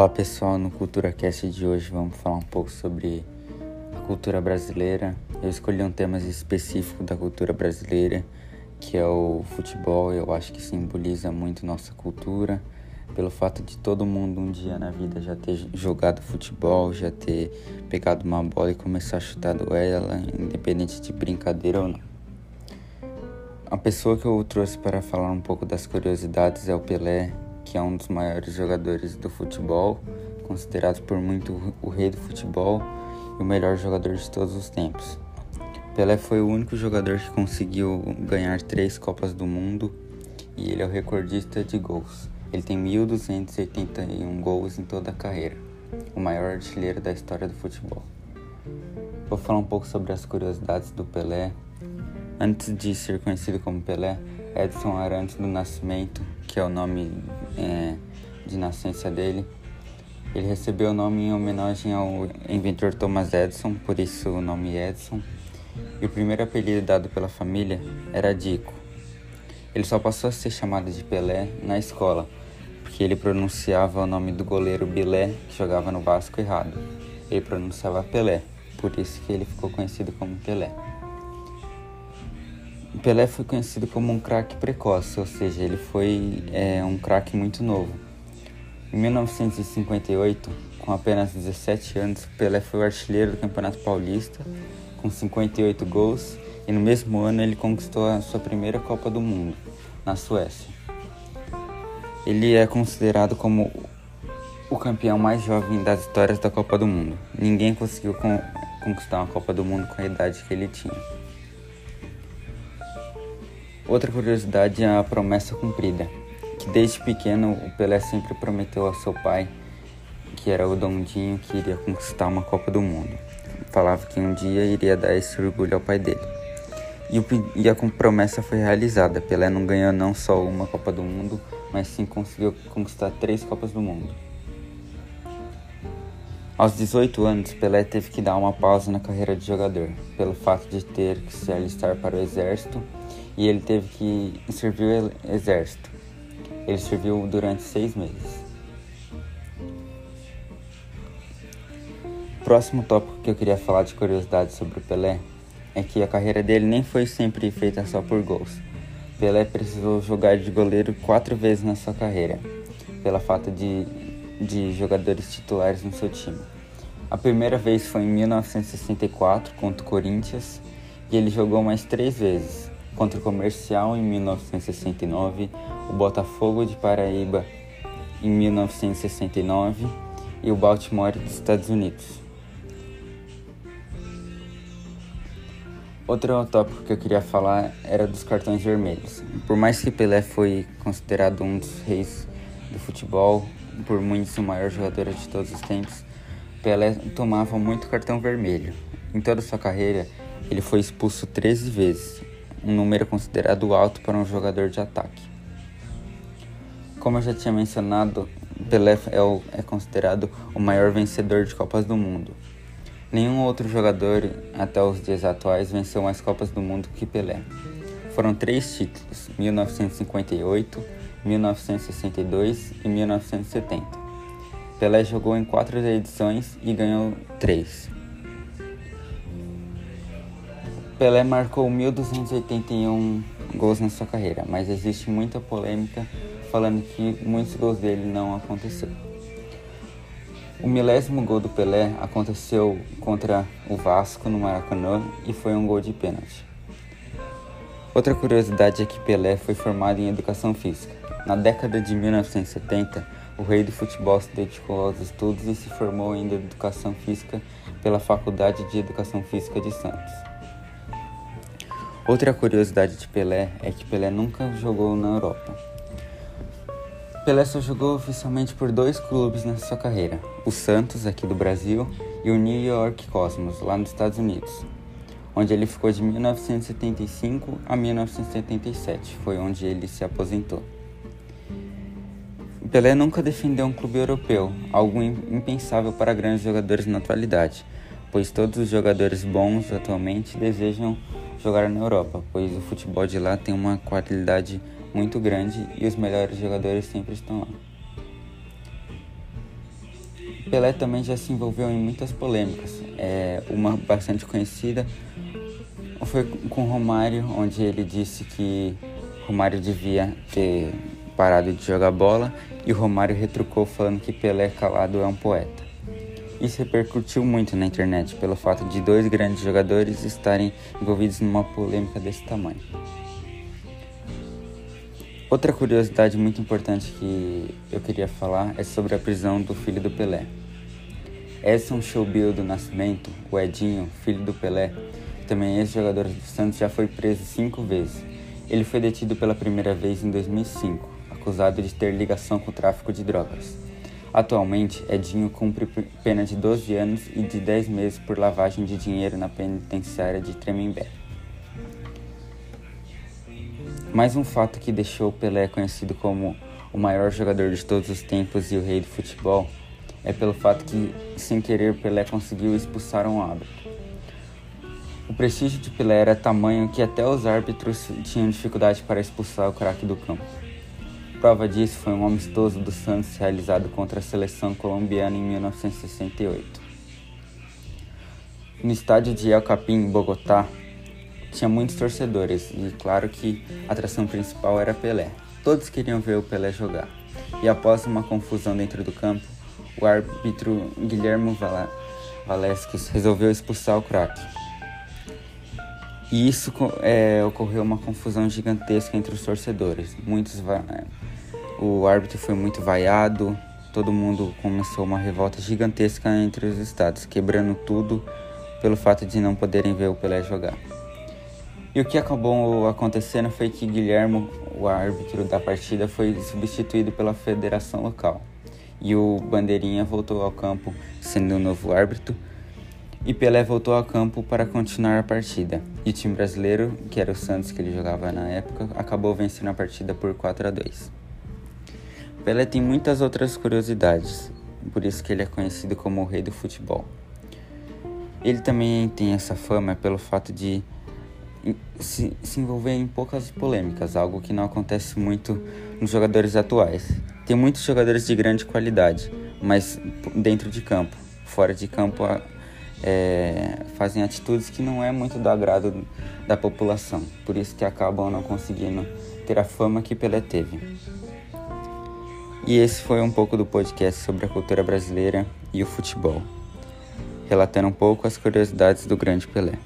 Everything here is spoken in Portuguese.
Olá pessoal, no CulturaCast de hoje vamos falar um pouco sobre a cultura brasileira. Eu escolhi um tema específico da cultura brasileira, que é o futebol. Eu acho que simboliza muito nossa cultura, pelo fato de todo mundo um dia na vida já ter jogado futebol, já ter pegado uma bola e começar a chutar ela, independente de brincadeira ou não. A pessoa que eu trouxe para falar um pouco das curiosidades é o Pelé, que é um dos maiores jogadores do futebol, considerado por muito o rei do futebol e o melhor jogador de todos os tempos. Pelé foi o único jogador que conseguiu ganhar três Copas do Mundo e ele é o recordista de gols. Ele tem 1.281 gols em toda a carreira, o maior artilheiro da história do futebol. Vou falar um pouco sobre as curiosidades do Pelé. Antes de ser conhecido como Pelé, Edson Arantes do Nascimento, que é o nome é, de nascença dele. Ele recebeu o nome em homenagem ao inventor Thomas Edison, por isso o nome Edson. E o primeiro apelido dado pela família era Dico. Ele só passou a ser chamado de Pelé na escola, porque ele pronunciava o nome do goleiro Bilé, que jogava no Vasco, errado. Ele pronunciava Pelé, por isso que ele ficou conhecido como Pelé. Pelé foi conhecido como um craque precoce, ou seja, ele foi é, um craque muito novo. Em 1958, com apenas 17 anos, Pelé foi o artilheiro do Campeonato Paulista, com 58 gols, e no mesmo ano ele conquistou a sua primeira Copa do Mundo, na Suécia. Ele é considerado como o campeão mais jovem das histórias da Copa do Mundo. Ninguém conseguiu conquistar uma Copa do Mundo com a idade que ele tinha. Outra curiosidade é a promessa cumprida, que desde pequeno o Pelé sempre prometeu ao seu pai, que era o Dondinho, que iria conquistar uma Copa do Mundo. Falava que um dia iria dar esse orgulho ao pai dele. E, o, e a promessa foi realizada. Pelé não ganhou não só uma Copa do Mundo, mas sim conseguiu conquistar três Copas do Mundo. Aos 18 anos, Pelé teve que dar uma pausa na carreira de jogador, pelo fato de ter que se alistar para o exército e ele teve que servir o exército. Ele serviu durante seis meses. Próximo tópico que eu queria falar de curiosidade sobre o Pelé é que a carreira dele nem foi sempre feita só por gols. Pelé precisou jogar de goleiro quatro vezes na sua carreira, pela falta de, de jogadores titulares no seu time. A primeira vez foi em 1964 contra o Corinthians e ele jogou mais três vezes, contra o Comercial em 1969, o Botafogo de Paraíba em 1969 e o Baltimore dos Estados Unidos. Outro tópico que eu queria falar era dos cartões vermelhos. Por mais que Pelé foi considerado um dos reis do futebol, por muitos o maior jogador de todos os tempos, Pelé tomava muito cartão vermelho. Em toda sua carreira, ele foi expulso 13 vezes um número considerado alto para um jogador de ataque. Como eu já tinha mencionado, Pelé é, o, é considerado o maior vencedor de Copas do Mundo. Nenhum outro jogador até os dias atuais venceu mais Copas do Mundo que Pelé. Foram três títulos: 1958, 1962 e 1970. Pelé jogou em quatro edições e ganhou três. Pelé marcou 1.281 gols na sua carreira, mas existe muita polêmica falando que muitos gols dele não aconteceram. O milésimo gol do Pelé aconteceu contra o Vasco no Maracanã e foi um gol de pênalti. Outra curiosidade é que Pelé foi formado em educação física. Na década de 1970, o rei do futebol se dedicou aos estudos e se formou em educação física pela Faculdade de Educação Física de Santos. Outra curiosidade de Pelé é que Pelé nunca jogou na Europa. Pelé só jogou oficialmente por dois clubes na sua carreira: o Santos, aqui do Brasil, e o New York Cosmos, lá nos Estados Unidos, onde ele ficou de 1975 a 1977, foi onde ele se aposentou. Pelé nunca defendeu um clube europeu, algo impensável para grandes jogadores na atualidade, pois todos os jogadores bons atualmente desejam jogar na Europa, pois o futebol de lá tem uma qualidade muito grande e os melhores jogadores sempre estão lá. Pelé também já se envolveu em muitas polêmicas. É, uma bastante conhecida foi com Romário, onde ele disse que Romário devia ter parado de jogar bola e o Romário retrucou falando que Pelé calado é um poeta. Isso repercutiu muito na internet pelo fato de dois grandes jogadores estarem envolvidos numa polêmica desse tamanho. Outra curiosidade muito importante que eu queria falar é sobre a prisão do filho do Pelé. Edson Showbill do Nascimento, o Edinho, filho do Pelé, também ex-jogador do Santos, já foi preso cinco vezes. Ele foi detido pela primeira vez em 2005, acusado de ter ligação com o tráfico de drogas. Atualmente, Edinho cumpre pena de 12 anos e de 10 meses por lavagem de dinheiro na penitenciária de Tremembé. Mais um fato que deixou Pelé conhecido como o maior jogador de todos os tempos e o rei do futebol é pelo fato que, sem querer, Pelé conseguiu expulsar um árbitro. O prestígio de Pelé era tamanho que até os árbitros tinham dificuldade para expulsar o craque do campo. Prova disso foi um amistoso do Santos realizado contra a seleção colombiana em 1968. No estádio de El Capim, em Bogotá, tinha muitos torcedores e claro que a atração principal era Pelé. Todos queriam ver o Pelé jogar. E após uma confusão dentro do campo, o árbitro Guilherme Valesques resolveu expulsar o craque. E isso é, ocorreu uma confusão gigantesca entre os torcedores. Muitos o árbitro foi muito vaiado, todo mundo começou uma revolta gigantesca entre os estados, quebrando tudo pelo fato de não poderem ver o Pelé jogar. E o que acabou acontecendo foi que Guilherme, o árbitro da partida, foi substituído pela federação local. E o Bandeirinha voltou ao campo sendo o novo árbitro. E Pelé voltou ao campo para continuar a partida. E o time brasileiro, que era o Santos que ele jogava na época, acabou vencendo a partida por 4 a 2. Pelé tem muitas outras curiosidades, por isso que ele é conhecido como o rei do futebol. Ele também tem essa fama pelo fato de se, se envolver em poucas polêmicas, algo que não acontece muito nos jogadores atuais. Tem muitos jogadores de grande qualidade, mas dentro de campo, fora de campo, é, fazem atitudes que não é muito do agrado da população. Por isso que acabam não conseguindo ter a fama que Pelé teve. E esse foi um pouco do podcast sobre a cultura brasileira e o futebol, relatando um pouco as curiosidades do grande Pelé.